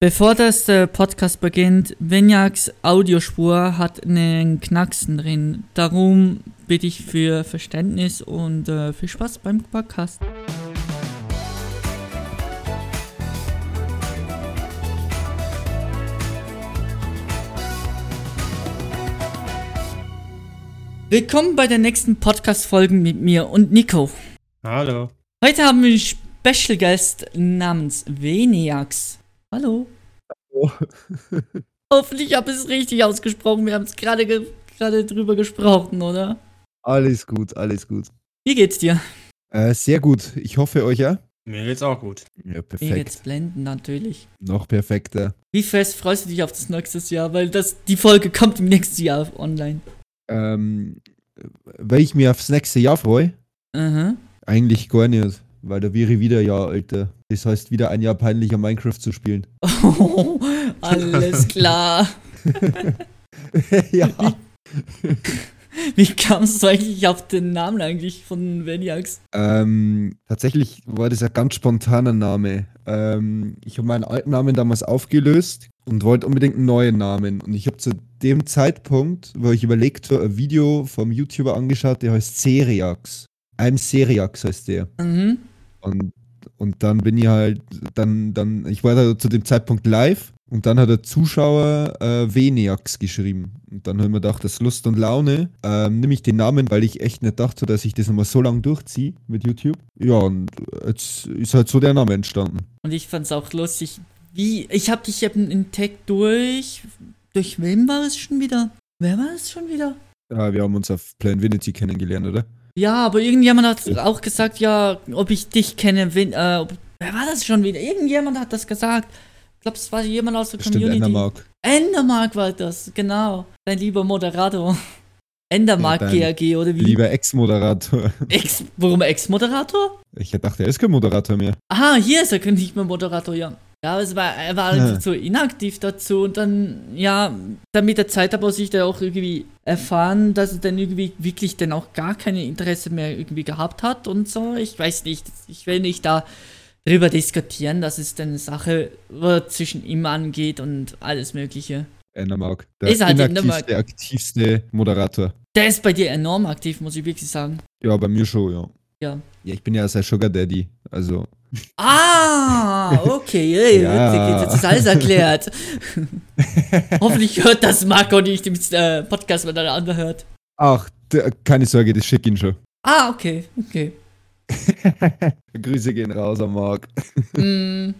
Bevor das äh, Podcast beginnt, Vinjaks Audiospur hat einen Knacksen drin. Darum bitte ich für Verständnis und äh, viel Spaß beim Podcast. Willkommen bei der nächsten Podcast-Folge mit mir und Nico. Hallo. Heute haben wir einen Special Guest namens Veniax. Hallo. Oh. Hoffentlich habe ich es richtig ausgesprochen. Wir haben es gerade ge gerade drüber gesprochen, oder? Alles gut, alles gut. Wie geht's dir? Äh, sehr gut. Ich hoffe euch ja. Mir geht's auch gut. Ja, Mir perfekt. geht's blenden, natürlich. Noch perfekter. Wie fest freust du dich auf das nächste Jahr? Weil das, die Folge kommt im nächsten Jahr online. Ähm, weil ich mir aufs nächste Jahr freue, Aha. eigentlich gar nicht. Weil da wäre ich wieder ein Jahr älter. Das heißt, wieder ein Jahr peinlicher Minecraft zu spielen. Oh, alles klar. ja. Wie kamst du eigentlich auf den Namen eigentlich von Veniax? Ähm, tatsächlich war das ein ganz spontaner Name. Ähm, ich habe meinen alten Namen damals aufgelöst und wollte unbedingt einen neuen Namen. Und ich habe zu dem Zeitpunkt, wo ich überlegt habe, ein Video vom YouTuber angeschaut, der heißt Seriax. I'm Seriax heißt der. Mhm. Und, und dann bin ich halt, dann, dann, ich war da zu dem Zeitpunkt live und dann hat der Zuschauer äh, Veniax geschrieben. Und dann haben wir gedacht, das ist Lust und Laune. Ähm, nehme ich den Namen, weil ich echt nicht dachte, dass ich das nochmal so lange durchziehe mit YouTube. Ja, und jetzt ist halt so der Name entstanden. Und ich fand's auch lustig. Wie, ich hab dich eben entdeckt durch. Durch wem war es schon wieder? Wer war es schon wieder? Ja, wir haben uns auf Plan Vinity kennengelernt, oder? Ja, aber irgendjemand hat auch gesagt, ja, ob ich dich kenne. Wen, äh, ob, wer war das schon wieder? Irgendjemand hat das gesagt. Ich glaube, es war jemand aus der Stimmt, Community. Endermark. Endermark war das, genau. Dein lieber Moderator. Endermark Ja, GRG oder wie? Lieber Ex-Moderator. Ex, warum Ex-Moderator? Ich dachte, er ist kein Moderator mehr. Aha, hier ist er nicht mehr Moderator, ja. Ja, aber es war, er war Ja. einfach so inaktiv dazu und dann, ja, dann mit der Zeit aber sich da auch irgendwie erfahren, dass er dann irgendwie wirklich dann auch gar kein Interesse mehr irgendwie gehabt hat und so. Ich weiß nicht, ich will nicht da drüber diskutieren, das ist eine Sache, was zwischen ihm angeht und alles Mögliche. Endermark. Der Ist halt inaktivste, aktivste Moderator. Der ist bei dir enorm aktiv, muss ich wirklich sagen. Ja, bei mir schon, ja. Ja. Ja, ich bin ja sein Sugar Daddy. Also, Ah, okay, Ja. jetzt ist alles erklärt. Hoffentlich hört das Marco nicht im äh, Podcast, wenn er anhört. ach, der, keine Sorge, das schick ihn schon. Ah, okay, okay. Grüße gehen raus am Marc. Mm.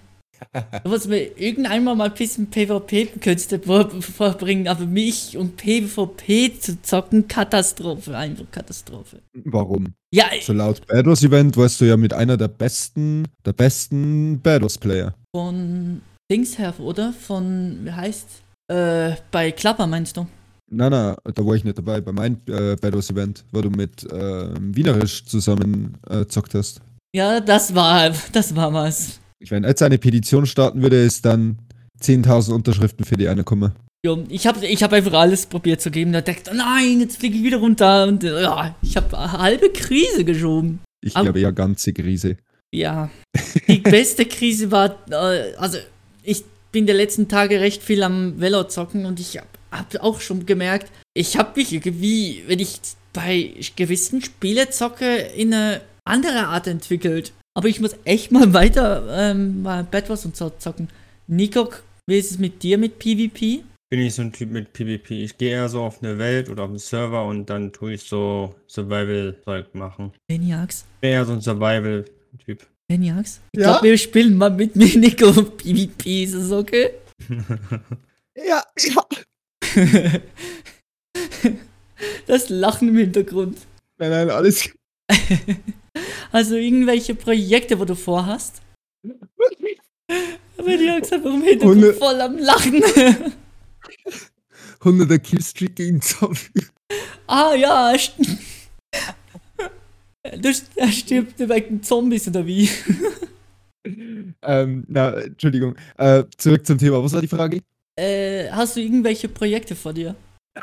Du musst mir irgendeinmal mal ein bisschen PvP-Künste vor- vorbringen, aber mich und PvP zu zocken, Katastrophe, einfach Katastrophe. Warum? Ja, So laut Bados Event warst du ja mit einer der besten, der besten Bados Player. von Dings her, oder? Von, wie heißt? Äh, bei Klapper meinst du? Nein, nein, da war ich nicht dabei. Bei meinem äh, Bados Event, wo du mit äh, Wienerisch zusammen äh, zockt hast. Ja, das war, das war was. Ich wenn jetzt eine Petition starten würde, ist dann 10.000 Unterschriften für die eine kommen. Jo, ich habe ich hab einfach alles probiert zu geben. Da denkt, oh nein, jetzt fliege ich wieder runter. Und äh, ja, ich habe eine halbe Krise geschoben. Ich Au. glaube ja ganze Krise. Ja, die beste Krise war, äh, also ich bin der letzten Tage recht viel am Velo zocken und ich habe hab auch schon gemerkt, ich habe mich irgendwie, wenn ich bei gewissen Spiele zocke, in eine andere Art entwickelt. Aber ich muss echt mal weiter ähm, mal Bad Wars und so zocken. Nico, wie ist es mit dir mit PvP? Bin ich so ein Typ mit PvP. Ich gehe eher so auf eine Welt oder auf einen Server und dann tue ich so Survival-Zeug machen. Veniax? Ich bin eher so ein Survival-Typ. Veniax? Ich Ja? glaube, wir spielen mal mit mir Nico PvP, ist das okay? Ja, ja. Das Lachen im Hintergrund. Nein, nein, alles. Also irgendwelche Projekte, wo du vorhast? Aber die Angst einfach im Hintergrund Hunde- voll am Lachen. 100er Killstreak gegen Zombie. ah ja, du st- er stirbt wegen Zombies oder wie? Ähm, na, Entschuldigung. Äh, zurück zum Thema. Was war die Frage? Äh, hast du irgendwelche Projekte vor dir?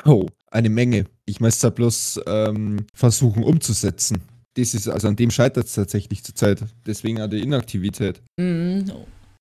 Oh, eine Menge. Ich möchte es bloß ähm, versuchen umzusetzen. Das ist, also an dem scheitert es tatsächlich zurzeit. Deswegen auch die Inaktivität. Mhm.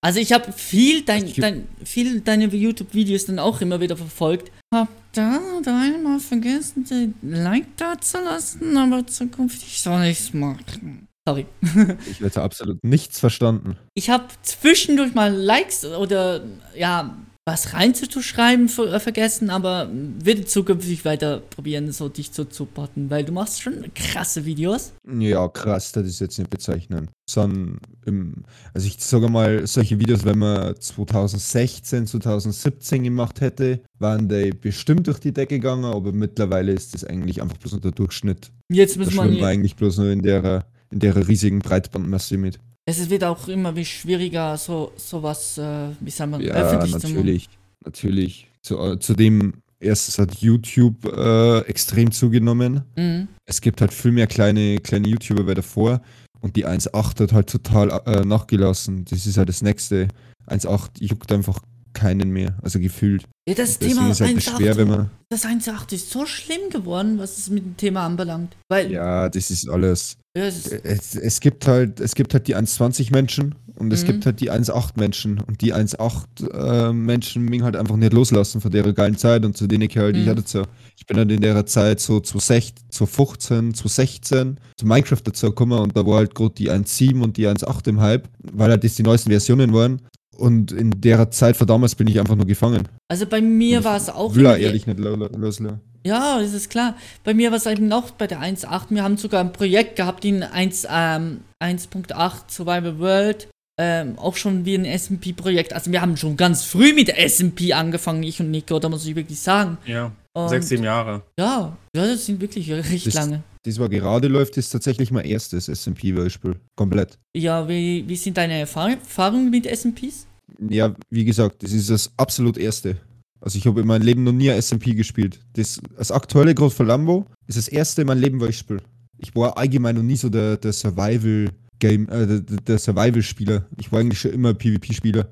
Also ich habe viel, dein, Ich- dein, viel deine YouTube-Videos dann auch immer wieder verfolgt. Hab da und einmal vergessen, den Like da zu lassen, aber zukünftig soll ich's machen. Sorry. Ich hätte absolut nichts verstanden. Ich habe zwischendurch mal Likes oder ja, was reinzuschreiben ver äh, vergessen, aber werde zukünftig weiter probieren, so dich zu supporten, weil du machst schon krasse Videos. Ja, krass, das ist jetzt nicht bezeichnen. Sondern im, also ich sage mal, solche Videos, wenn man 2016, 2017 gemacht hätte, waren die bestimmt durch die Decke gegangen, aber mittlerweile ist das eigentlich einfach bloß unter Durchschnitt. Jetzt Da muss schwimmen wir eigentlich bloß nur in der, in der riesigen Breitbandmasse mit. Es wird auch immer wie schwieriger, so sowas, äh, wie sagen wir, Ja, öffentlich zu machen. natürlich. Natürlich. Zu, äh, zudem, erstens hat YouTube äh, extrem zugenommen. Mhm. Es gibt halt viel mehr kleine, kleine YouTuber bei davor und die 1.8 hat halt total äh, nachgelassen. Das ist halt das nächste. 1.8 juckt einfach keinen mehr, also gefühlt. Ja, das Deswegen Thema ist halt das 1.8 schwer, wenn man. Das 1.8 ist so schlimm geworden, was es mit dem Thema anbelangt. Weil, Ja, das ist alles. ja, es ist, Es, es gibt halt, es gibt halt die 1,20 Menschen und es Mhm. gibt halt die 1,8 Menschen. Und die 1,8 äh, Menschen mich halt einfach nicht loslassen von der geilen Zeit und zu denen ich halt, ich Mhm. hatte so, ich bin halt in der Zeit so 2016, 2015, 2016 zu Minecraft dazu gekommen und da war halt gerade die 1,7 und die 1,8 im Hype, weil halt das die neuesten Versionen waren. Und in der Zeit von damals bin ich einfach nur gefangen. also bei mir war es auch. Will er ehrlich nicht lo- lo- loslassen. Ja, das ist klar. Bei mir war es eben auch bei der 1.8. Wir haben sogar ein Projekt gehabt in 1, ähm, 1.8 Survival World. Ähm, auch schon wie ein SMP-Projekt. Also wir haben schon ganz früh mit SMP angefangen, ich und Nico, da muss ich wirklich sagen. Ja, Und sechs, sieben Jahre. Ja, ja, das sind wirklich recht Das- lange. Das war gerade läuft, ist tatsächlich mein erstes SMP-Beispiel. Komplett. Ja, wie, wie sind deine Erfahr Erfahrungen mit SMPs? Ja, wie gesagt, das ist das absolut erste. Also ich habe in meinem Leben noch nie ein SMP gespielt. Das, das aktuelle Grund für Lambo ist das erste in meinem Leben, wo ich spiele. Ich war allgemein noch nie so der, der Survival-Game, äh, der, der Survival-Spieler. Ich war eigentlich schon immer PvP-Spieler.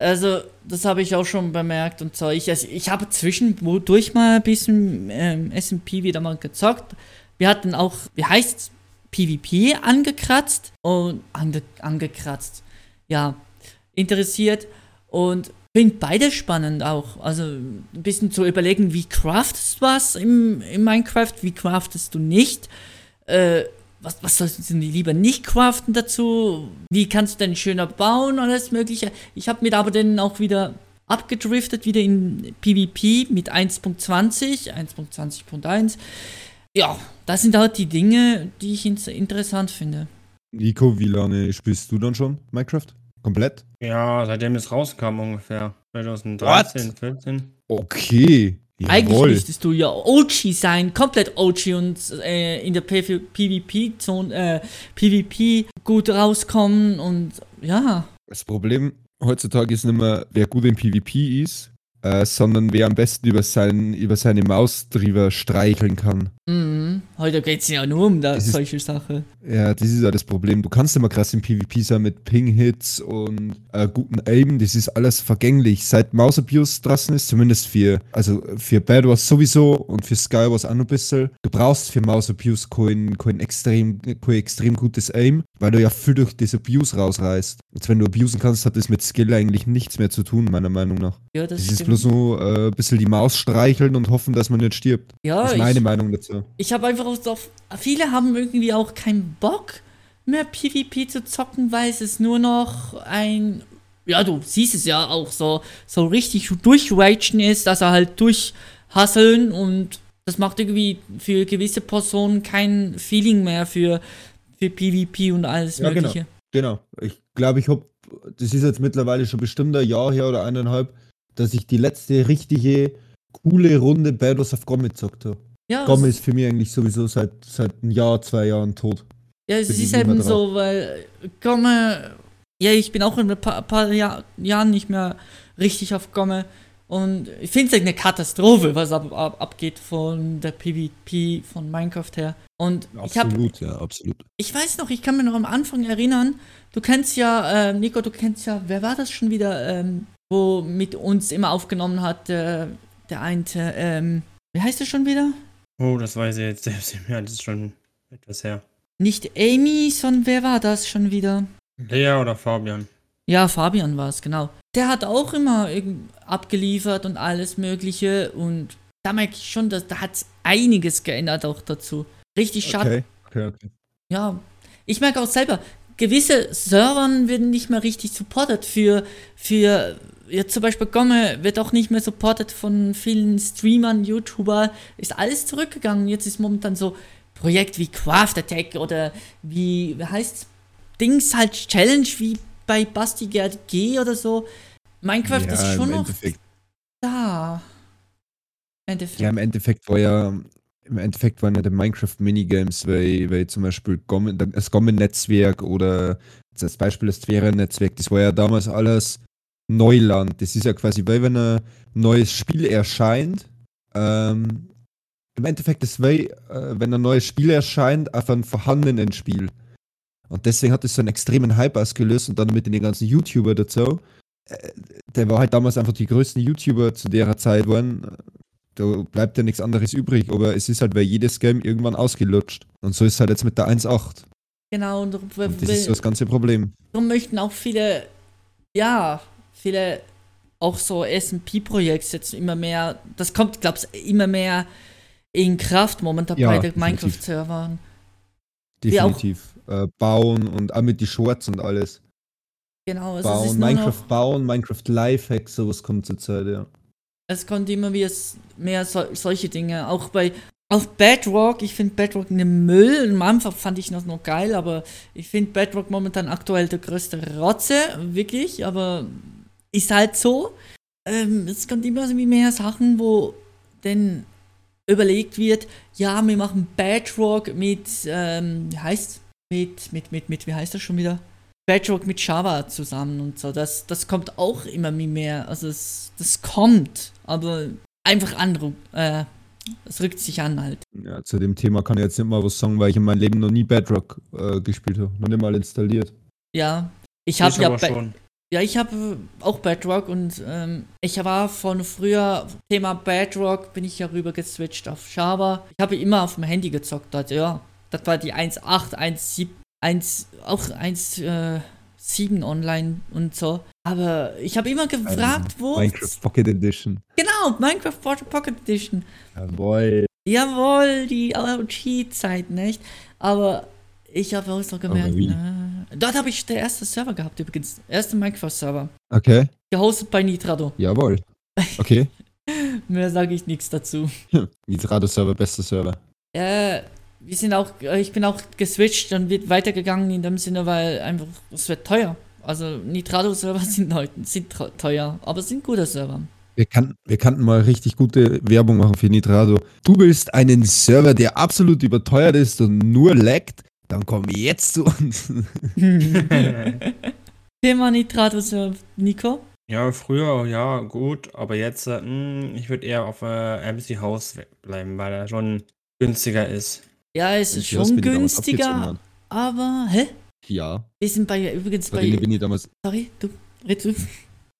Also, das habe ich auch schon bemerkt und so. Ich, also, ich habe zwischendurch mal ein bisschen ähm, SMP wieder mal gezockt. Wir hatten auch, wie heißt's, PvP angekratzt und ange, angekratzt. Ja, interessiert und finde beide spannend auch. Also ein bisschen zu überlegen, wie craftest du was im, in Minecraft, wie craftest du nicht. Äh, was, was sollst du denn lieber nicht craften dazu? Wie kannst du denn schöner bauen und alles mögliche? Ich habe mir aber dann auch wieder abgedriftet, wieder in PvP mit 1.20, 1.20.1. Ja, das sind halt die Dinge, die ich interessant finde. Nico, wie lange spielst du dann schon Minecraft? Komplett? Ja, seitdem es rauskam ungefähr. 2013, 14. Okay. Eigentlich Jawohl. müsstest du ja OG sein, komplett OG und äh, in der PvP-Zone, äh, PvP gut rauskommen und ja. Das Problem heutzutage ist nicht mehr, wer gut im PvP ist, äh, sondern wer am besten über, sein, über seine Maus drüber streicheln kann. Mhm. Heute geht es ja nur um das, Es ist- solche Sachen. Ja, das ist ja das Problem. Du kannst immer krass im PvP sein mit Ping-Hits und äh, guten Aim. Das ist alles vergänglich. Seit Mouse Abuse draußen ist, zumindest für, also für Bad Wars sowieso und für Sky Wars auch noch ein bisschen. Du brauchst für Mouse Abuse kein, kein, extrem, kein extrem gutes Aim, weil du ja viel durch das Abuse rausreißt. Jetzt, wenn du abusen kannst, hat das mit Skill eigentlich nichts mehr zu tun, meiner Meinung nach. Ja, das, Das ist. Bloß nur äh, ein bisschen die Maus streicheln und hoffen, dass man nicht stirbt. ja, Das ist meine ich, Meinung dazu. ich habe einfach auch so, viele haben irgendwie auch keinen Bock mehr PvP zu zocken, weil es ist nur noch ein, ja, du siehst es ja auch so, so richtig durchragen ist, dass er halt durchhasseln und das macht irgendwie für gewisse Personen kein Feeling mehr für, für PvP und alles Ja, genau. mögliche. Genau. Ich glaube, ich habe, das ist jetzt mittlerweile schon bestimmt ein Jahr her oder eineinhalb, dass ich die letzte richtige coole Runde Battles of Gom gezockt habe. Ja, es- ist für mich eigentlich sowieso seit, seit einem Jahr, zwei Jahren tot. Ja, es ist eben so, weil Gomme, ja, ich bin auch in ein paar, paar Jahr, Jahren nicht mehr richtig auf Gomme und ich finde es eine Katastrophe, was ab, ab, abgeht von der PvP von Minecraft her. Und ich habe, ja, absolut. ich weiß noch, ich kann mir noch am Anfang erinnern, du kennst ja, äh, Nico, du kennst ja, wer war das schon wieder, ähm, wo mit uns immer aufgenommen hat, äh, der eine, ähm, wie heißt er schon wieder? Oh, das weiß ich jetzt selbst nicht mehr. Das ist schon etwas her. Nicht Amy, sondern wer war das schon wieder? Lea oder Fabian? Ja, Fabian war es, genau. Der hat auch immer abgeliefert und alles Mögliche und da merke ich schon, dass da hat einiges geändert auch dazu. Richtig schade. Okay, okay, okay. Ja, ich merke auch selber, gewisse Servern werden nicht mehr richtig supported für, für ja, zum Beispiel Gomme wird auch nicht mehr supported von vielen Streamern, YouTuber, ist alles zurückgegangen. Jetzt ist momentan so Projekt wie Craft Attack oder wie, wie heißt's? Dings halt Challenge wie bei Basti G oder so. Minecraft ja, ist schon noch Endeffekt. da. Endeffekt. Ja, im Endeffekt war ja im Endeffekt waren ja die Minecraft-Minigames, weil, weil zum Beispiel das Gommen-Netzwerk oder das Beispiel das Twitter-Netzwerk, das war ja damals alles Neuland. Das ist ja quasi, weil wenn ein neues Spiel erscheint, ähm, im Endeffekt ist weil, äh, wenn ein neues Spiel erscheint, auf einem vorhandenen Spiel. Und deswegen hat es so einen extremen Hype ausgelöst und dann mit den ganzen YouTuber dazu. Äh, der war halt damals einfach die größten YouTuber zu der Zeit waren. Da bleibt ja nichts anderes übrig, aber es ist halt bei jedes Game irgendwann ausgelutscht. Und so ist es halt jetzt mit der 1.8. Genau, und, und das ist so das ganze Problem. Darum möchten auch viele, ja, viele auch so SP-Projekte jetzt immer mehr, das kommt, glaubst immer mehr in Kraft momentan ja, bei den Minecraft-Servern. Definitiv. Äh, bauen und auch mit die Shorts und alles. Genau, also bauen, Minecraft bauen, Minecraft Lifehacks, sowas kommt zur Zeit, ja. Es kommt immer wieder mehr so, solche Dinge. Auch bei auf Bedrock, ich finde Bedrock eine Müll. Am Anfang fand ich das noch geil, aber ich finde Bedrock momentan aktuell der größte Rotze, wirklich, aber ist halt so. Ähm, es kommt immer so mehr Sachen, wo denn überlegt wird, ja, wir machen Bedrock mit, ähm, wie heißt mit, mit, mit, mit, wie heißt das schon wieder? Bedrock mit Java zusammen und so. Das, das kommt auch immer mehr. Also es, das kommt, aber einfach andere, äh, es rückt sich an halt. Ja, zu dem Thema kann ich jetzt nicht mal was sagen, weil ich in meinem Leben noch nie Bedrock äh, gespielt habe. Noch nicht mal installiert. Ja, ich habe ja schon. Ja, ich habe auch Bedrock und ähm, ich war von früher Thema Bedrock, bin ich ja rüber geswitcht auf Java. Ich habe immer auf dem Handy gezockt, also ja. Das war die 1.8, 1.7, 1, auch 1.7 äh, online und so. Aber ich habe immer gefragt, wo. Minecraft Pocket Edition. Genau, Minecraft Pocket Edition. Jawohl. Jawohl, die OG-Zeit, nicht? Aber ich habe auch so gemerkt, äh, dort habe ich der erste Server gehabt übrigens. Erste Minecraft-Server. Okay. Gehostet bei Nitrado. Jawohl. Okay. Mehr sage ich nichts dazu. Nitrado-Server, bester Server. Äh, wir sind auch, äh, ich bin auch geswitcht und wird weitergegangen in dem Sinne, weil einfach, es wird teuer. Also Nitrado-Server sind, sind teuer, aber sind gute Server. Wir, kann, wir kannten mal richtig gute Werbung machen für Nitrado. Du willst einen Server, der absolut überteuert ist und nur laggt? Dann komm jetzt zu uns. Thema Nitrado-Server, Nico? Ja, früher, ja, gut, aber jetzt, äh, hm, ich würde eher auf äh, MC House bleiben, weil er schon günstiger ist. Ja, es ist schon günstiger, aber, hä? Ja. Wir sind bei, übrigens bei... bin ich damals... Sorry, du, red du.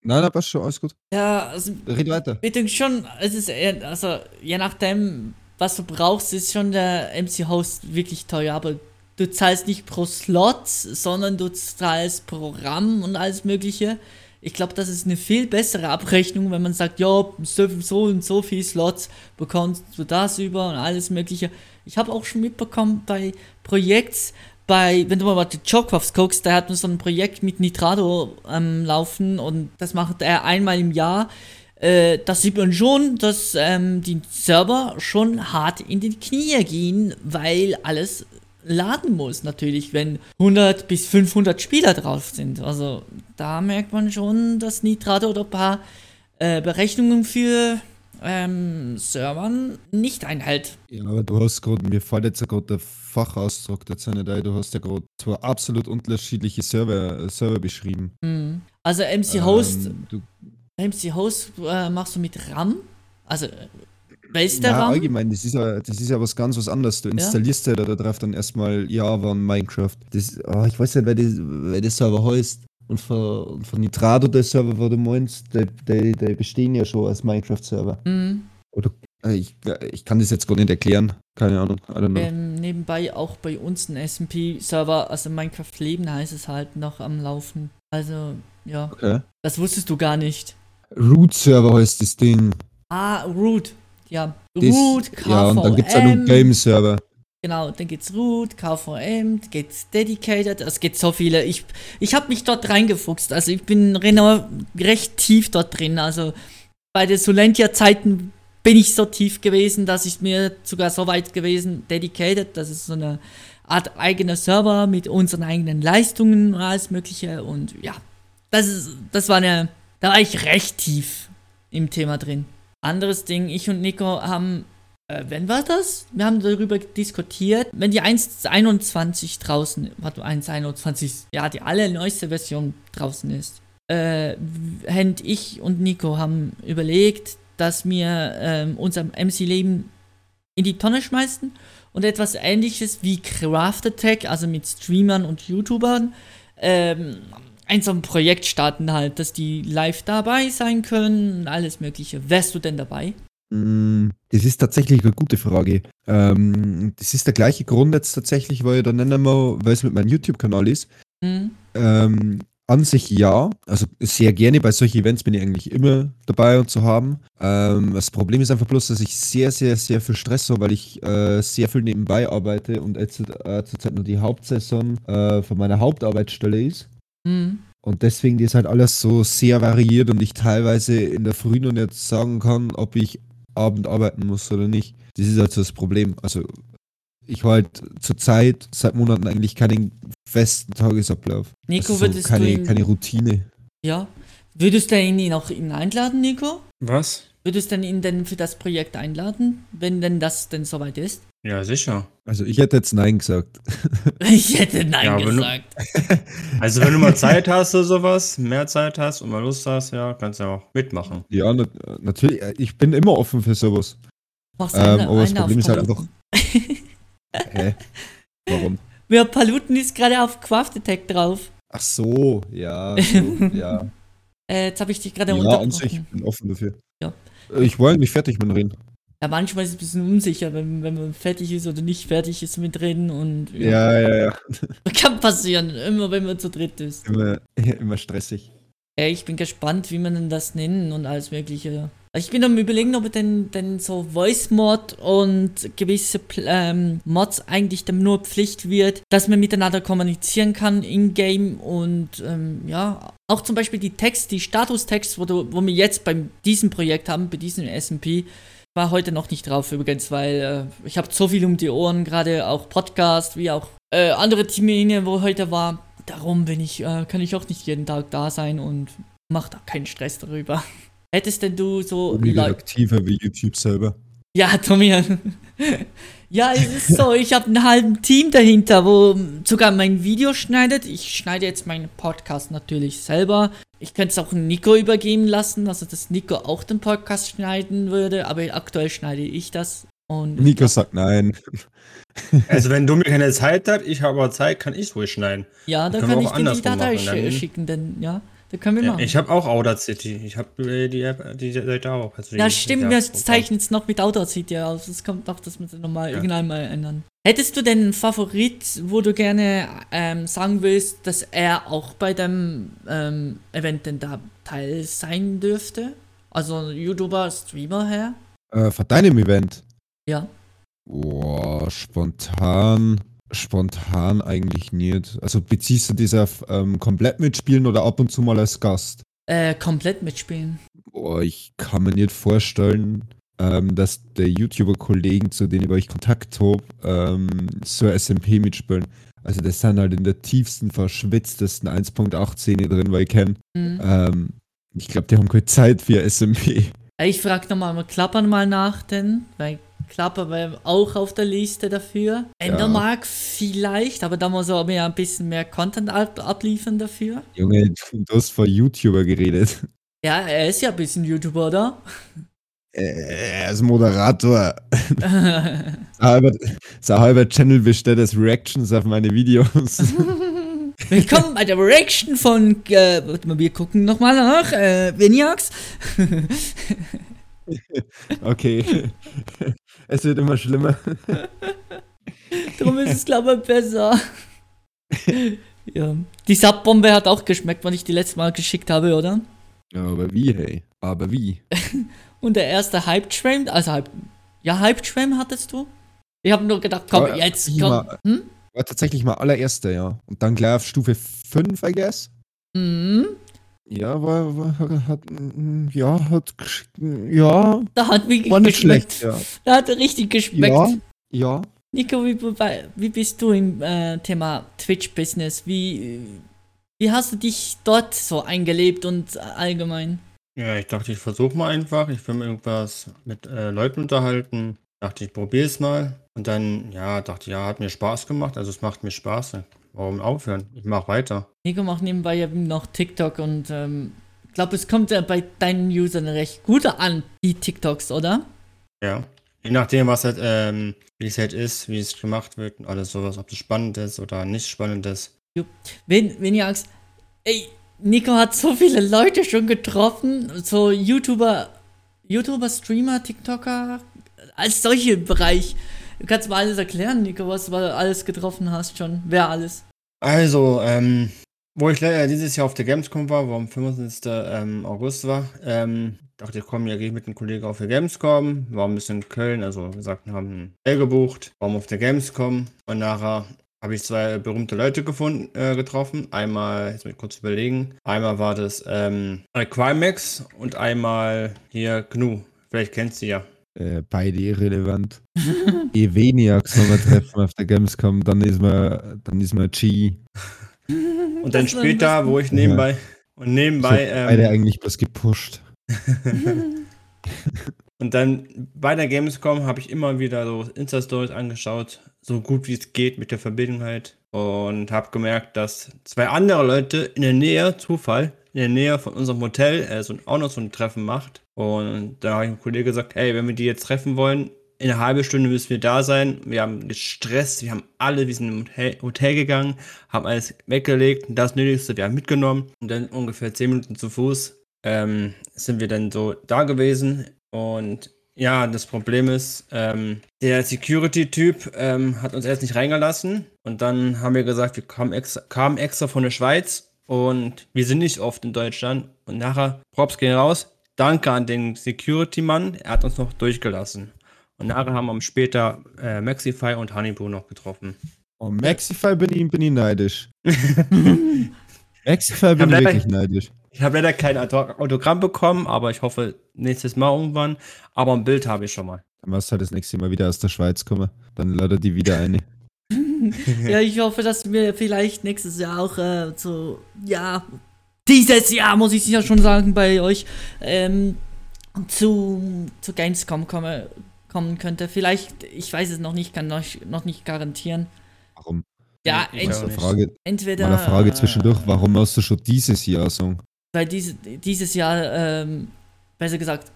Nein, passt schon, alles gut. Ja, also... Red weiter. Ich denke schon, es ist eher, also, je nachdem, was du brauchst, ist schon der MC-Host wirklich teuer, aber du zahlst nicht pro Slot, sondern du zahlst pro RAM und alles mögliche. Ich glaube, das ist eine viel bessere Abrechnung, wenn man sagt, ja, so, und so viele Slots bekommst du das über und alles mögliche. Ich habe auch schon mitbekommen bei Projekts, bei, wenn du mal die Jockrafts guckst, der hat so ein Projekt mit Nitrado ähm, Laufen und das macht er einmal im Jahr. Äh, das sieht man schon, dass ähm, die Server schon hart in die Knie gehen, weil alles laden muss, natürlich, wenn 100 bis 500 Spieler drauf sind. Also da merkt man schon, dass Nitrado oder ein paar äh, Berechnungen für ähm, Servern nicht einhält. Ja, aber du hast gerade, mir fällt jetzt gerade der Fachausdruck dazu nicht ein, du hast ja gerade zwei absolut unterschiedliche Server, äh, Server beschrieben. Mhm. Also MC Host, ähm, MC Host äh, machst du mit RAM, also Weißt du ja, allgemein, das ist ja, das ist ja was ganz was anderes. Du installierst ja, ja da drauf dann erstmal Java und Minecraft. Das, oh, ich weiß nicht, wer, das, wer der Server heißt. Und von, von Nitrado, der Server, wo du meinst, die, die, die bestehen ja schon als Minecraft-Server. Mhm. Oder Äh, Ich, ich kann das jetzt gar nicht erklären. Keine Ahnung. I don't know. Ähm, nebenbei auch bei uns ein SMP-Server, also Minecraft Leben heißt es halt noch am Laufen. Also, ja, Okay. das wusstest du gar nicht. Root-Server heißt das Ding. Ah, Root. Ja, Root, KVM. ja, und dann gibt es noch Game-Server. Genau, dann geht's Root, KVM, geht's Dedicated, es gibt so viele. Ich, ich habe mich dort reingefuchst, also ich bin recht tief dort drin. Also bei den Solentia-Zeiten bin ich so tief gewesen, dass ich mir sogar so weit gewesen, Dedicated, das ist so eine Art eigener Server mit unseren eigenen Leistungen und alles mögliche und ja, das ist, das war eine, da war ich recht tief im Thema drin. Anderes Ding, ich und Nico haben äh, wenn war das? Wir haben darüber diskutiert, wenn die 1.21 draußen, warte, 1.21, ja, die allerneueste Version draußen ist, äh, Hand, ich und Nico haben überlegt, dass wir ähm, unser MC-Leben in die Tonne schmeißen und etwas ähnliches wie Craft Attack, also mit Streamern und YouTubern, ähm, ein so ein Projekt starten halt, dass die live dabei sein können und alles mögliche. Wärst du denn dabei? Mm, Das ist tatsächlich eine gute Frage. Ähm, das ist der gleiche Grund jetzt tatsächlich, weil ich dann nennen wir, weil es mit meinem YouTube-Kanal ist. Hm? Ähm, an sich ja, also sehr gerne. Bei solchen Events bin ich eigentlich immer dabei und zu haben. Ähm, das Problem ist einfach bloß, dass ich sehr, sehr, sehr viel Stress habe, weil ich äh, sehr viel nebenbei arbeite und jetzt äh, zurzeit nur die Hauptsaison äh, von meiner Hauptarbeitsstelle ist. Hm? Und deswegen ist halt alles so sehr variiert und ich teilweise in der Früh noch nicht sagen kann, ob ich Abend arbeiten muss oder nicht. Das ist halt so das Problem. Also ich habe halt zurzeit seit Monaten eigentlich keinen festen Tagesablauf. Nico, also so würdest keine, du ihn, keine Routine. ja, würdest du ihn auch ihn einladen, Nico? Was? Würdest du ihn denn für das Projekt einladen, wenn denn das denn soweit ist? Ja, sicher. Also ich hätte jetzt Nein gesagt. Ich hätte nein Ja, du- gesagt. Also wenn du mal Zeit hast oder sowas, mehr Zeit hast und mal Lust hast, ja, kannst du ja auch mitmachen. Ja, na, natürlich. äh, Ich bin immer offen für sowas. Machst Ähm, eine, aber das Problem ist halt Paluten. Hä? Warum? Ja, Paluten ist gerade auf Craft Attack drauf. Ach so, ja. So, ja. Äh, jetzt habe ich dich gerade ja, an sich unterbrochen. bin offen dafür. Ja. Äh, Ich war nicht fertig mit dem Reden. Ja, manchmal ist es ein bisschen unsicher, wenn, wenn man fertig ist oder nicht fertig ist mit Reden und Ja, ja, ja. kann passieren, immer wenn man zu dritt ist. Immer, immer stressig. Ja, ich bin gespannt, wie man denn das nennen und alles mögliche. Ich bin am überlegen, ob denn, denn so Voice Mod und gewisse ähm, Mods eigentlich dann nur Pflicht wird, dass man miteinander kommunizieren kann in-game und ähm, ja, auch zum Beispiel die Text, die Statustext, wo, du, wo wir jetzt bei diesem Projekt haben, bei diesem SMP, war heute noch nicht drauf übrigens, weil äh, ich habe so viel um die Ohren, gerade auch Podcast, wie auch äh, andere Termine, wo heute war. Darum bin ich, äh, kann ich auch nicht jeden Tag da sein und mach da keinen Stress darüber. Hättest denn du so Weniger aktiver wie YouTube selber. Ja, Tommy. Ja, es ist so, ich habe einen halben Team dahinter, wo sogar mein Video schneidet. Ich schneide jetzt meinen Podcast natürlich selber. Ich könnte es auch Nico übergeben lassen, also dass Nico auch den Podcast schneiden würde, aber aktuell schneide ich das. Und Nico sagt nein. Also wenn du mir keine Zeit hast, ich habe aber Zeit, kann ich ruhig schneiden. ja, da können wir kann ich die Datei sch- dann- schicken, denn ja, da können wir Ja, machen. ich habe auch Audacity. Ich habe die App, die Seite auch. Also Ja, stimmt, wir zeichnen es noch mit Audacity aus. Es kommt noch, dass wir es nochmal Ja. irgendwann mal ändern. Hättest du denn einen Favorit, wo du gerne ähm, sagen willst, dass er auch bei dem ähm, Event denn da teil sein dürfte? Also YouTuber, Streamer her? Äh, von deinem Event. Ja. Boah, spontan. Spontan eigentlich nicht. Also beziehst du dich auf ähm, komplett mitspielen oder ab und zu mal als Gast? Äh, komplett mitspielen. Boah, ich kann mir nicht vorstellen, ähm, dass der YouTuber-Kollegen, zu denen ich bei euch Kontakt habe, ähm, so SMP mitspielen. Also das sind halt in der tiefsten, verschwitztesten 1.8-Szene drin, weil ich kenne. Mhm. Ähm, ich glaube, die haben keine Zeit für SMP. Äh, Ich frage nochmal mal Klappern mal nach, denn, weil Klapper war auch auf der Liste dafür. Endermark vielleicht, aber da muss er ja ein bisschen mehr Content ab abliefern dafür. Junge, du hast vor YouTuber geredet. Ja, er ist ja ein bisschen YouTuber, oder? Äh, als Moderator. Sein halber, halber Channel besteht aus Reactions auf meine Videos. Willkommen bei der Reaction von, äh, warte mal, wir gucken nochmal nach, äh, Viniax. Okay. Es wird immer schlimmer. Darum ist es, glaube ich, besser. ja. Die Subbombe hat auch geschmeckt, wann ich die letzte Mal geschickt habe, oder? Ja, aber wie, hey? Aber wie? Und der erste Hype-Train, also Hype, ja, Hype-Train hattest du? Ich habe nur gedacht, komm, Ja, jetzt komm. Hm? War tatsächlich mal allererster, ja. Und dann gleich auf Stufe 5, I guess. Mhm. Ja, war, war hat, ja, hat, ja, Da hat wirklich war nicht geschmeckt. schlecht, ja. Da hat er richtig geschmeckt. Ja, ja. Nico, wie, wie, wie bist du im äh, Thema Twitch-Business? Wie, wie hast du dich dort so eingelebt und allgemein? Ja, ich dachte, ich versuche mal einfach. Ich will mir irgendwas mit äh, Leuten unterhalten. Dachte, ich probiere es mal. Und dann, ja, dachte, ja, hat mir Spaß gemacht. Also es macht mir Spaß. Warum aufhören? Ich mache weiter. Nico macht nebenbei ja noch TikTok und ähm, ich glaube, es kommt ja bei deinen Usern recht gut an, die TikToks, oder? Ja. Je nachdem, was halt, ähm, wie es halt ist, wie es gemacht wird und alles sowas, ob es spannend ist oder nicht spannend ist. Wenn, wenn ihr Angst, ey, Nico hat so viele Leute schon getroffen, so YouTuber, YouTuber, Streamer, TikToker, als solche Bereich. Du kannst mal alles erklären, Nico, was du alles getroffen hast schon. Wer alles? Also, ähm, wo ich leider dieses Jahr auf der Gamescom war, wo am 25. Ähm, August war, ähm, dachte ich, komm, ja, gehe ich mit einem Kollegen auf der Gamescom, war ein bisschen in Köln, also gesagt, haben ein Hotel gebucht, waren auf der Gamescom und nachher habe ich zwei berühmte Leute gefunden, äh, getroffen. Einmal, jetzt muss ich kurz überlegen, einmal war das ähm, Crimex und einmal hier Gnu. Vielleicht kennst du ja. Äh, beide irrelevant. Je weniger treffen auf der Gamescom, dann ist man, dann ist man G. Und dann später, wo ich nebenbei und nebenbei So, beide ähm, eigentlich bloß gepusht. Und dann bei der Gamescom habe ich immer wieder so Insta-Stories angeschaut, so gut wie es geht mit der Verbindung halt. Und habe gemerkt, dass zwei andere Leute in der Nähe, Zufall, in der Nähe von unserem Hotel äh, so, auch noch so ein Treffen macht. Und da habe ich einem Kollegen gesagt, hey, wenn wir die jetzt treffen wollen, in einer halben Stunde müssen wir da sein. Wir haben gestresst, wir haben alle, wir sind im Hotel, Hotel gegangen, haben alles weggelegt, das Nötigste, wir haben mitgenommen. Und dann ungefähr zehn Minuten zu Fuß ähm, sind wir dann so da gewesen. Und ja, das Problem ist, ähm, der Security-Typ ähm, hat uns erst nicht reingelassen. Und dann haben wir gesagt, wir kamen extra, kamen extra von der Schweiz und wir sind nicht oft in Deutschland. Und nachher, Props gehen raus. Danke an den Security-Mann, er hat uns noch durchgelassen. Und nachher haben wir später äh, Maxify und Honeyboo noch getroffen. Oh, Maxify bin ich, bin ich neidisch. Maxify bin ich wirklich neidisch. Ich habe leider kein Auto- Autogramm bekommen, aber ich hoffe nächstes Mal irgendwann. Aber ein Bild habe ich schon mal. Dann musst du halt das nächste Mal wieder aus der Schweiz kommen. Dann lade die wieder eine. ja, ich hoffe, dass wir vielleicht nächstes Jahr auch äh, so, ja, dieses Jahr, muss ich ja schon sagen, bei euch, ähm, zu, zu Gamescom komme, kommen könnte. Vielleicht, ich weiß es noch nicht, kann euch noch nicht garantieren. Warum? Ja, ent. Frage, entweder. mal eine Frage zwischendurch. Warum hast du schon dieses Jahr sagen? Weil diese, dieses Jahr, ähm, besser gesagt,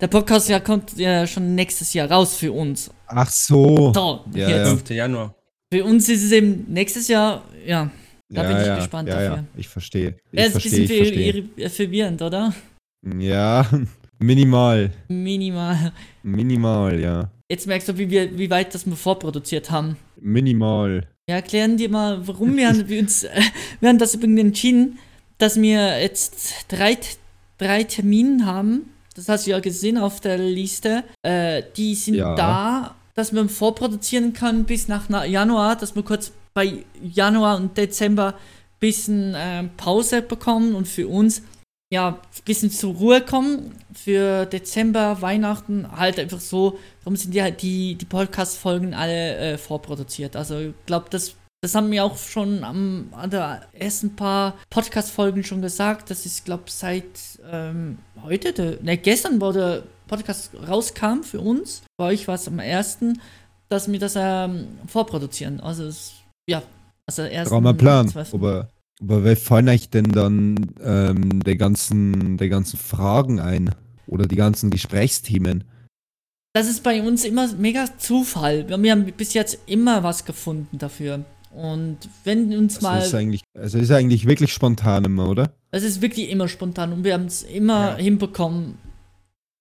der Podcast ja kommt ja schon nächstes Jahr raus für uns. Ach so. So, Ja, jetzt. ja. 5. Januar. Für uns ist es eben nächstes Jahr, ja. Da bin ich ja, gespannt ja, dafür. Ja, ich verstehe. Er ist ein bisschen verstehe. verwirr- verwirrend, oder? Ja, minimal. Minimal. Minimal, ja. Jetzt merkst du, wie, wir, wie weit das wir vorproduziert haben. Minimal. Ja, erklären dir mal, warum wir, haben wir uns, äh, wir haben das übrigens entschieden, dass wir jetzt drei, drei Termine haben. Das hast du ja gesehen auf der Liste. Äh, die sind Ja. da, dass man vorproduzieren kann bis nach Na- Januar, dass wir kurz bei Januar und Dezember bisschen ähm, Pause bekommen und für uns ja ein bisschen zur Ruhe kommen. Für Dezember, Weihnachten halt einfach so. Darum sind die halt die, die Podcast-Folgen alle äh, vorproduziert. Also ich glaube, das, das haben wir auch schon am an der ersten paar Podcast-Folgen schon gesagt. Das ist, glaube seit ähm, heute, ne, gestern, der Podcast rauskam für uns. Bei euch war es am ersten, dass wir das ähm, vorproduzieren. Also es, ja, also erst. Plan. Aber, aber wer fallen euch denn dann ähm, der, ganzen, der ganzen Fragen ein? Oder die ganzen Gesprächsthemen? Das ist bei uns immer mega Zufall. Wir haben bis jetzt immer was gefunden dafür. Und wenn uns Das mal. ist eigentlich, also ist eigentlich wirklich spontan immer, oder? Es ist wirklich immer spontan und wir haben es immer Ja. hinbekommen,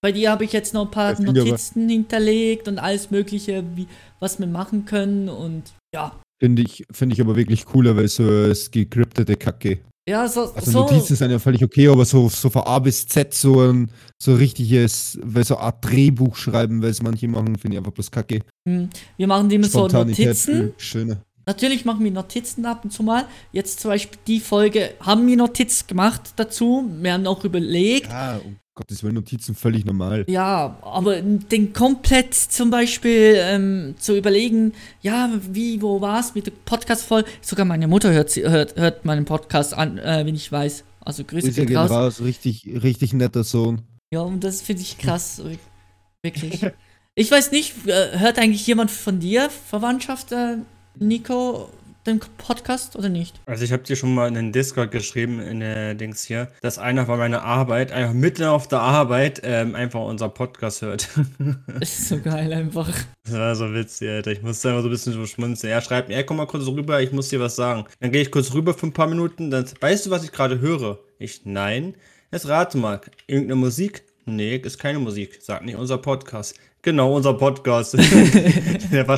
Bei dir habe ich jetzt noch ein paar Notizen hinterlegt und alles Mögliche, wie, was wir machen können und ja. Finde ich, finde ich aber wirklich cooler, weil so das gegripptete Kacke. Ja, so, Also so Notizen sind ja völlig okay, aber so, so von A bis Z so ein so richtiges, weil so eine Art Drehbuch schreiben, weil es manche machen, finde ich einfach bloß Kacke. hm, wir machen immer so Notizen. schöner. Natürlich machen wir Notizen ab und zu mal. Jetzt zum Beispiel die Folge haben wir Notiz gemacht dazu. Wir haben auch überlegt. Ja, um Gottes Willen, Notizen völlig normal. Ja, aber den komplett zum Beispiel ähm, zu überlegen, ja, wie, wo war's mit der Podcast-Folge. Sogar meine Mutter hört, sie- hört, hört meinen Podcast an, äh, wenn ich weiß. Also Grüße gehen raus. raus, richtig, richtig netter Sohn. Ja, und das finde ich krass. wir- Wirklich. Ich weiß nicht, äh, hört eigentlich jemand von dir, Verwandtschaft, äh, Nico, den Podcast oder nicht? Also ich habe dir schon mal in den Discord geschrieben, in der Dings hier, dass einer von meiner Arbeit, einfach mitten auf der Arbeit, ähm, einfach unser Podcast hört. Das ist so geil einfach. Das war so witzig, Alter. Ich musste einfach so ein bisschen so schmunzeln. Er schreibt mir, ey, komm mal kurz rüber, ich muss dir was sagen. Dann gehe ich kurz rüber für ein paar Minuten, dann, weißt du, was ich gerade höre? Ich, nein. Jetzt rate mal, irgendeine Musik? Nee, ist keine Musik. Sagt nicht unser Podcast. Genau, unser Podcast. der, war,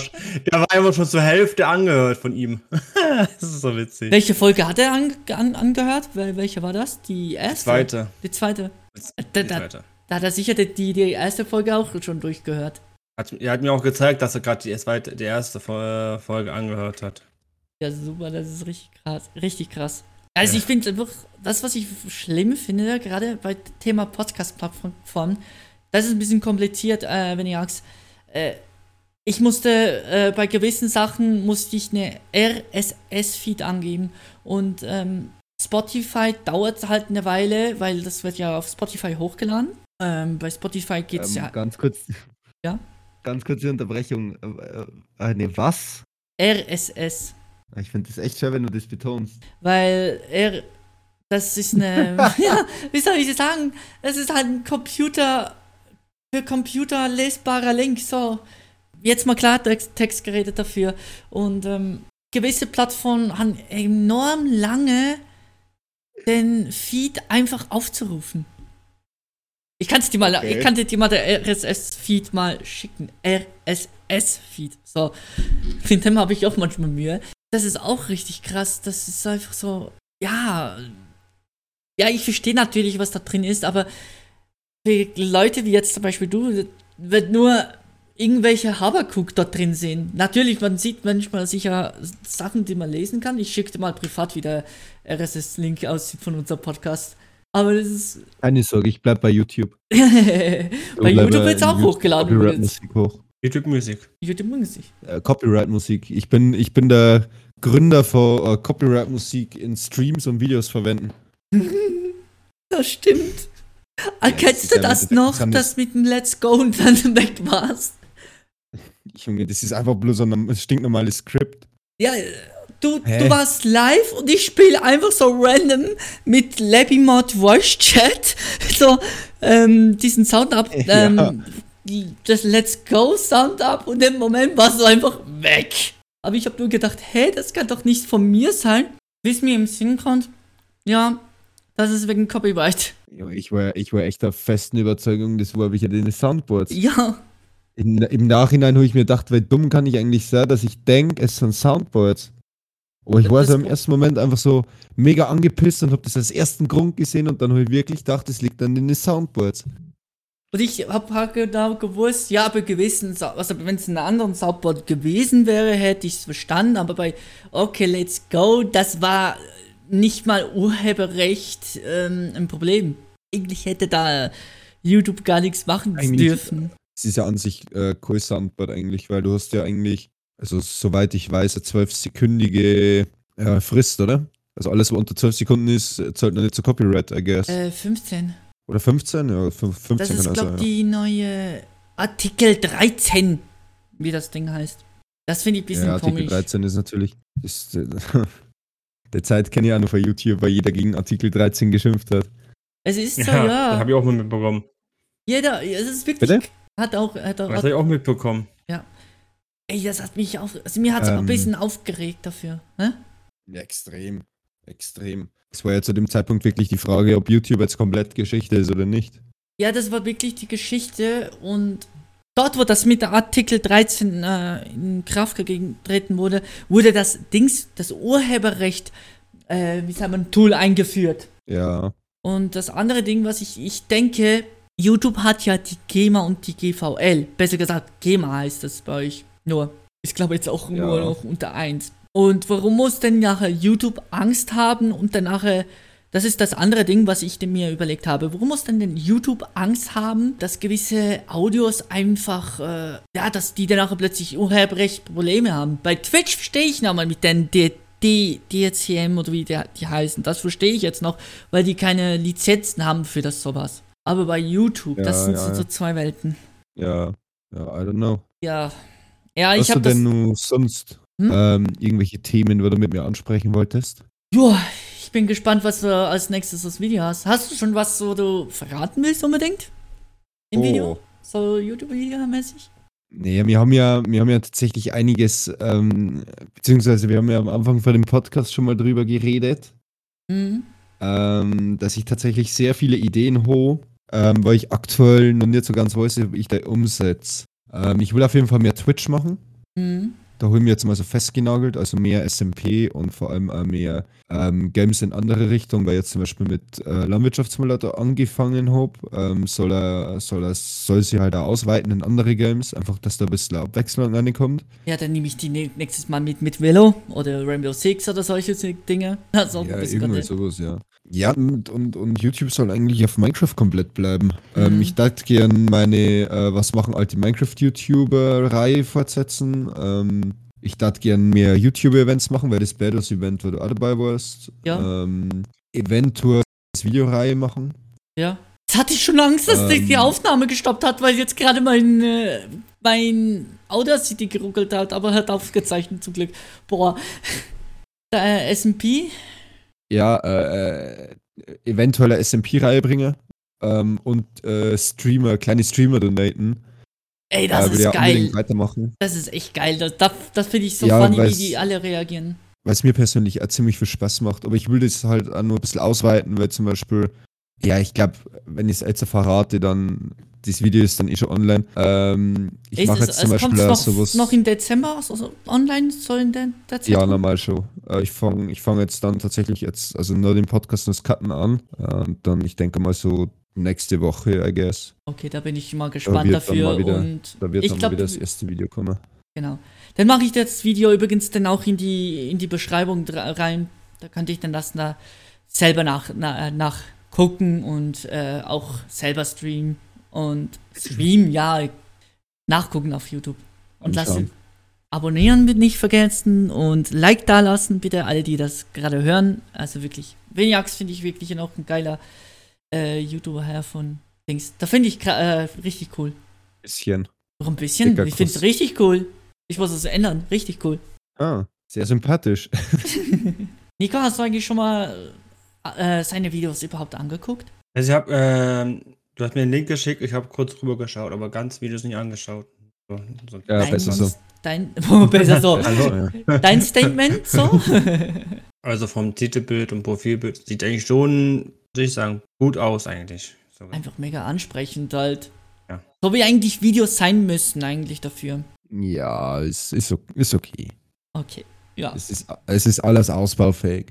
der war einfach schon zur Hälfte angehört von ihm. das ist so witzig. Welche Folge hat er an, an, angehört? Wel- Welche war das? Die erste? Zweite. Die zweite. Die Da, da, zweite. da hat er sicher die, die, die erste Folge auch schon durchgehört. Hat, er hat mir auch gezeigt, dass er gerade die, die erste Fol- Folge angehört hat. Ja, super, das ist richtig krass. Richtig krass. Also Ja. ich finde das, was ich schlimm finde, gerade bei Thema Podcast-Plattformen, das ist ein bisschen kompliziert, äh, wenn ich sagst, äh, ich musste äh, bei gewissen Sachen musste ich eine RSS-Feed angeben und ähm, Spotify dauert halt eine Weile, weil das wird ja auf Spotify hochgeladen. Ähm, bei Spotify geht's Ähm, ja Ganz kurz. Ja? Ganz kurze Unterbrechung. Äh, nee, was? RSS. Ich finde das echt schwer, wenn du das betonst. weil er das ist eine ja, wie soll ich das sagen das ist halt ein Computer für Computer lesbarer Link so jetzt mal Klartext Text geredet dafür und ähm, gewisse Plattformen haben enorm lange den Feed einfach aufzurufen ich kann es dir mal Okay. ich kann dir mal der RSS Feed mal schicken RSS Feed so mit dem habe ich auch manchmal Mühe das ist auch richtig krass. Das ist einfach so, ja. Ja, ich verstehe natürlich, was da drin ist, aber für Leute wie jetzt zum Beispiel du, wird nur irgendwelche Habakuk dort drin sehen. Natürlich, man sieht manchmal sicher Sachen, die man lesen kann. Ich schicke dir mal privat wieder RSS-Link aus von unserem Podcast. Aber das ist. Keine Sorge, ich bleib bei YouTube. bei YouTube wird es auch hochgeladen. übrigens. Copyright-Musik hoch. YouTube-Musik. YouTube Musik. Äh, Copyright-Musik. Ich bin, ich bin der Gründer von äh, Copyright-Musik in Streams und Videos verwenden. Das stimmt. Ah, das kennst du ja das noch, das mit dem Let's Go und dann weg warst? Junge, das ist einfach bloß ein norm- stinknormales Skript. Ja, du, Hä? du warst live und ich spiele einfach so random mit Labimod Voice Chat so ähm, diesen Sound ab, Ja. ähm, das Let's Go Sound ab und im Moment warst du einfach weg. Aber ich habe nur gedacht, hey, das kann doch nicht von mir sein. Bis mir im Sinn kommt, ja, das ist wegen Copyright. Ich war, ich war echt der festen Überzeugung, das war welche den Soundboards. Ja, In, Im Nachhinein habe ich mir gedacht, weil dumm kann ich eigentlich sein, dass ich denke, es sind Soundboards. Aber ich war so im ersten Moment einfach so mega angepisst und habe das als ersten Grund gesehen und dann habe ich wirklich gedacht, es liegt an den Soundboards. Und ich habe halt genau gewusst, ja, aber gewissen, Sa- also wenn es ein anderes Soundboard gewesen wäre, hätte ich es verstanden, aber bei Okay, let's go, das war nicht mal Urheberrecht ähm, ein Problem. Eigentlich hätte da YouTube gar nichts machen Eigentlich- dürfen. Es ist ja an sich äh, kein Soundboard eigentlich, weil du hast ja eigentlich, also soweit ich weiß, eine zwölfsekündige äh, Frist, oder? Also alles, was unter zwölf Sekunden ist, zählt noch nicht zu Copyright, I guess. Äh, 15. Oder 15? Ja, fün- 15 Das kann ist, glaube sein. die neue Artikel 13, wie das Ding heißt. Das finde ich ein bisschen Ja, Artikel komisch. 13 ist natürlich. Ist, äh, der Zeit kenne ich auch noch von YouTube, weil jeder gegen Artikel 13 geschimpft hat. Es ist so, Ja, ja. das habe ich auch mal mitbekommen. Jeder, es ist wirklich. Bitte? Hat auch, hat auch, Das habe ich auch mitbekommen. Ey, das hat mich auf, also mir hat es ein Ähm. bisschen aufgeregt dafür. Ne? Ja, extrem. Extrem. Es war ja zu dem Zeitpunkt wirklich die Frage, ob YouTube jetzt komplett Geschichte ist oder nicht. Ja, das war wirklich die Geschichte und dort, wo das mit der Artikel 13 äh, in Kraft getreten wurde, wurde das Dings, das Urheberrecht, äh, wie sagt man, Tool eingeführt. Ja. Und das andere Ding, was ich, ich denke, YouTube hat ja die GEMA und die GVL. Besser gesagt, GEMA heißt das bei euch. Nur, ich glaube jetzt auch Ja. nur noch unter eins. Und warum muss denn nachher YouTube Angst haben und dann nachher, das ist das andere Ding, was ich mir überlegt habe. Warum muss denn denn YouTube Angst haben, dass gewisse Audios einfach, äh, ja, dass die dann nachher plötzlich Urheberrecht Probleme haben? Bei Twitch verstehe ich nochmal mit den D D DCM oder wie die, die heißen. Das verstehe ich jetzt noch, weil die keine Lizenzen haben für das sowas. Aber bei YouTube, das Ja, sind ja, so, ja. zwei Welten. Ja. Ja, I don't know. Ja. Ja, Hast ich du habe das. denn nur sonst Hm? ähm, irgendwelche Themen, die du mit mir ansprechen wolltest? Joa, ich bin gespannt, was du als nächstes das Video hast. Hast du schon was, so du verraten willst unbedingt? Im Video? Oh. So YouTube-Video-mäßig? Nee, wir haben ja, wir haben ja tatsächlich einiges, ähm, beziehungsweise wir haben ja am Anfang von dem Podcast schon mal drüber geredet, Mhm. ähm, dass ich tatsächlich sehr viele Ideen habe, ähm, weil ich aktuell noch nicht so ganz weiß, wie ich da umsetze. Ähm, ich will auf jeden Fall mehr Twitch machen. Mhm. Da ich mir jetzt mal so festgenagelt, also mehr SMP und vor allem auch mehr ähm, Games in andere Richtungen, weil ich jetzt zum Beispiel mit äh, Landwirtschaftssimulator angefangen habe, ähm, soll er, soll er, soll sie halt auch ausweiten in andere Games, einfach, dass da ein bisschen Abwechslung reinkommt. Ja, dann nehme ich die nä- nächstes Mal mit, mit Velo oder Rainbow Six oder solche Dinge. Auch Ja, irgendwie sowas, ja. Ja, und, und, und YouTube soll eigentlich auf Minecraft komplett bleiben. Ähm, Mhm. ich dachte gern meine äh, Was machen alte Minecraft-YouTuber-Reihe fortsetzen. Ähm, ich dachte gern mehr YouTube-Events machen, weil das Battles-Event, wo du auch dabei warst. Ja. Ähm, eventuell eine Videoreihe machen. Ja. Jetzt hatte ich schon Angst, dass die- die Ähm. Aufnahme gestoppt hat, weil jetzt gerade mein, äh, mein Audacity geruckelt hat, aber hat aufgezeichnet zum Glück. Boah. Der äh, SMP? Ja, äh, äh, eventuell eine SMP-Reihe bringen. Ähm, und äh, Streamer, kleine Streamer donaten. Ey, das will ist ja geil. weitermachen. Das ist echt geil. Das, das, das finde ich so Ja, funny, wie die alle reagieren. weil es mir persönlich auch ziemlich viel Spaß macht. Aber ich will das halt nur ein bisschen ausweiten, weil zum Beispiel, ja, ich glaube, wenn ich es jetzt verrate, dann, das Video ist dann eh schon online. Ähm, ich mache jetzt zum Beispiel noch, sowas. noch im Dezember also online, so in der, der Zeit? ja, normal schon. Äh, ich fange ich fang jetzt dann tatsächlich jetzt, also nur den Podcast und das Cutten an. Äh, und dann, ich denke mal so nächste Woche, I guess. Okay, da bin ich mal gespannt dann dafür. mal wieder- und Da wird ich dann mal glaube, wieder das erste Video kommen. genau. Dann mache ich das Video übrigens dann auch in die, in die Beschreibung rein. Da könnte ich dann das da selber nach, na, äh, nachgucken und äh, auch selber streamen. Und streamen, ja, nachgucken auf YouTube. Und lassen. Abonnieren wird nicht vergessen und Like da lassen, bitte, alle, die das gerade hören. Also wirklich, Veniax finde ich wirklich noch ein geiler äh, YouTuber her von Dings. Da finde ich äh, richtig cool. Bisschen. Noch ein bisschen. Dicker ich finde es richtig cool. Ich muss es ändern. Richtig cool. Ah, sehr sympathisch. Nico, hast du eigentlich schon mal äh, seine Videos überhaupt angeguckt? Also ich habe, ähm, du hast mir einen Link geschickt, ich habe kurz rüber geschaut, aber ganz Videos nicht angeschaut. So, so. Ja, dein, besser so. Dein, besser so. Also, Ja. Dein Statement so? also vom Titelbild und Profilbild sieht eigentlich schon, würde ich sagen, gut aus eigentlich. Sogar. Einfach mega ansprechend halt. Ja. So wie eigentlich Videos sein müssen eigentlich dafür. Ja, es ist, ist okay. Okay. Ja. Es ist, es ist alles ausbaufähig.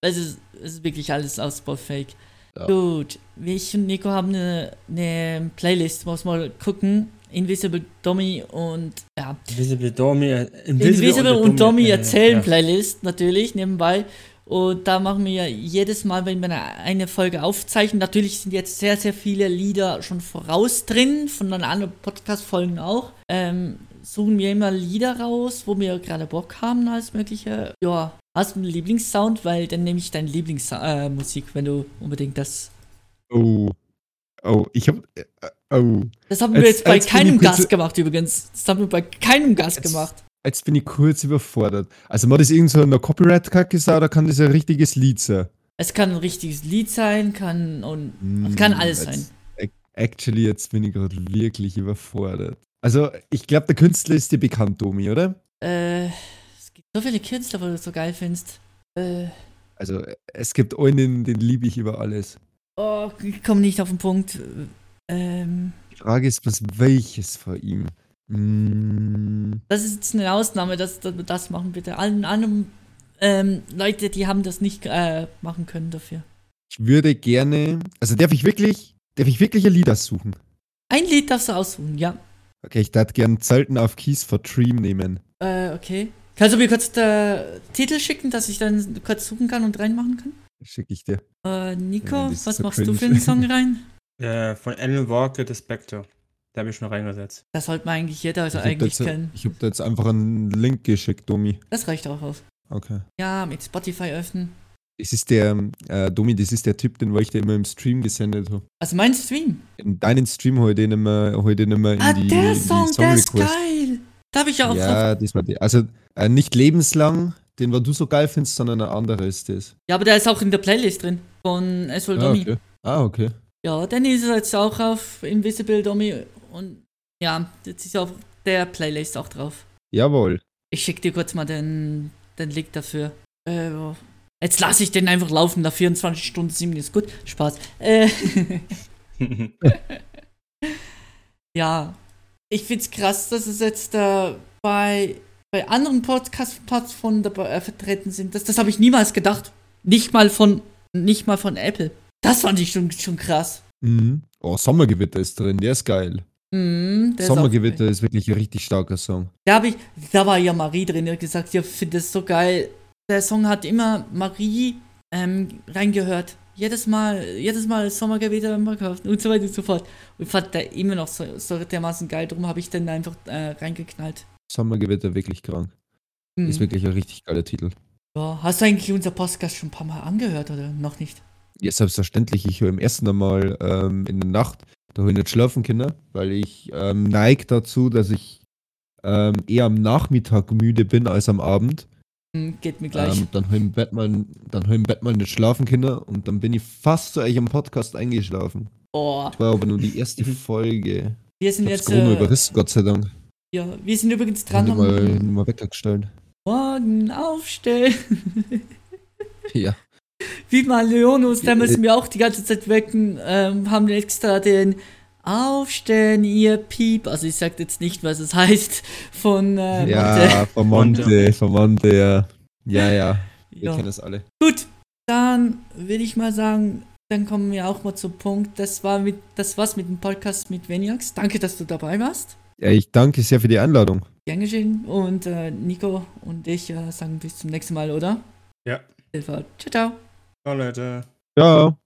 Es ist, es ist wirklich alles ausbaufähig. Ja. Gut, ich und Nico haben eine, eine Playlist, muss mal gucken. Invisible Dommy und ja. Invisible Domi, äh, Invisible und Dommy äh, erzählen ja. Playlist natürlich nebenbei. Und da machen wir ja jedes Mal, wenn wir eine, Folge aufzeichnen, natürlich sind jetzt sehr, sehr viele Lieder schon voraus drin, von den anderen Podcast-Folgen auch. Ähm, suchen wir immer Lieder raus, wo wir gerade Bock haben als mögliche. Ja, hast du einen Lieblingssound? Weil dann nehme ich deine Lieblingsmusik, äh, wenn du unbedingt das. Oh. Oh, ich hab. Äh, oh. Das haben wir Jetzt- jetzt bei keinem Gast gemacht übrigens. Das haben wir bei keinem Gast gemacht. Jetzt bin ich kurz überfordert. Also, mal das irgend so eine Copyright-Kacke sein oder kann das ein richtiges Lied sein? Es kann ein richtiges Lied sein, kann und Hm, es kann alles sein. Actually, jetzt bin ich gerade wirklich überfordert. Also, ich glaube, der Künstler ist dir bekannt, Domi, oder? Äh, es gibt so viele Künstler, wo du so geil findest. Äh, Also, es gibt einen, den liebe ich über alles. oh, ich komme nicht auf den Punkt. Ähm, Die Frage ist, was welches von ihm? Hm, das ist jetzt eine Ausnahme, dass, dass wir das machen, bitte. Allen anderen ähm, Leute, die haben das nicht äh, machen können dafür. ich würde gerne. Also darf ich wirklich. Darf ich wirklich ein Lied aussuchen? Ein Lied darfst du aussuchen, ja. Okay, ich darf gern Zelten auf Keys for Dream nehmen. Äh, okay. Kannst du mir kurz den Titel schicken, dass ich dann kurz suchen kann und reinmachen kann? Schicke ich dir. Äh, Nico, was so machst du cringe. für einen Song rein? Äh, von Alan Walker, The Spectre. Da habe ich schon reingesetzt. Das sollte man eigentlich jeder also habe eigentlich jetzt- kennen. ich hab da jetzt einfach einen Link geschickt, Domi. Das reicht auch aus. Okay. Ja, mit Spotify öffnen. Das ist der, äh, Domi, das ist der Typ, den ich dir immer im Stream gesendet habe. Also mein Stream. In deinen Stream immer, hol ich den immer in ah, die, der die Song, der ist geil. Da habe ich ja auch Ja, das war der. Also äh, nicht lebenslang, den was du so geil findest, sondern ein anderer ist das. Ja, aber der ist auch in der Playlist drin. Von Eswell Ah, Domi. okay. Ah, okay. Ja, dann ist er jetzt auch auf Invisible Domi. Und ja, jetzt ist auf der Playlist auch drauf. Jawohl. Ich schick dir kurz mal den, den Link dafür. Äh, jetzt lasse ich den einfach laufen, nach 24 Stunden 7 ist gut. Spaß. Äh, ja, ich find's krass, dass es jetzt äh, bei, bei anderen Podcast-Plattformen dabei äh, vertreten sind. Das, das habe ich niemals gedacht. Nicht mal von, nicht mal von Apple. Das fand ich schon, schon krass. Mhm. Oh, Sommergewitter ist drin, der ist geil. Ist auch- Sommergewitter ist wirklich ein richtig starker Song. Da, hab ich, da war ja Marie drin, die hat gesagt, ich finde das so geil. Der Song hat immer Marie ähm, reingehört. Jedes Mal, jedes Mal Sommergewitter im Podcast und so weiter und so fort. Und fand der immer noch so, so dermaßen geil, darum habe ich den einfach äh, reingeknallt. Sommergewitter wirklich krank. Mhm. Ist wirklich ein richtig geiler Titel. ja, hast du eigentlich unser Podcast schon ein paar Mal angehört oder noch nicht? Ja, selbstverständlich. Ich höre im ersten Mal ähm, in der Nacht, da höre ich nicht schlafen können, weil ich ähm, neige dazu, dass ich ähm, eher am Nachmittag müde bin als am Abend. Hm, geht mir gleich. Ähm, dann höre ich im Bett mal, dann höre ich im Bett mal nicht schlafen können und dann bin ich fast zu euch am Podcast eingeschlafen. Boah, Das war aber nur die erste Folge. wir Ich sind jetzt. Äh, überrissen, Gott sei Dank. ja, wir sind übrigens Ich habe dran mal, am mal weggestellt. Morgen aufstehen. Ja. Wie mal Leonus, Ja, da müssen äh, wir auch die ganze Zeit wecken, ähm, haben extra den Aufstehen, ihr Piep, also ich sag jetzt nicht, was es heißt, von äh, Monte. Ja, von Monte, von Monte, ja. Ja, ja. Wir Ja. kennen es alle. Gut, dann würde ich mal sagen, dann kommen wir auch mal zum Punkt. Das war mit, das war's mit dem Podcast mit Veniax. Danke, dass du dabei warst. Ja, ich danke sehr für die Einladung. Gern geschehen. Und äh, Nico und ich äh, sagen bis zum nächsten Mal, oder? Ja. Ciao, ciao. Ciao, Leute. Ciao.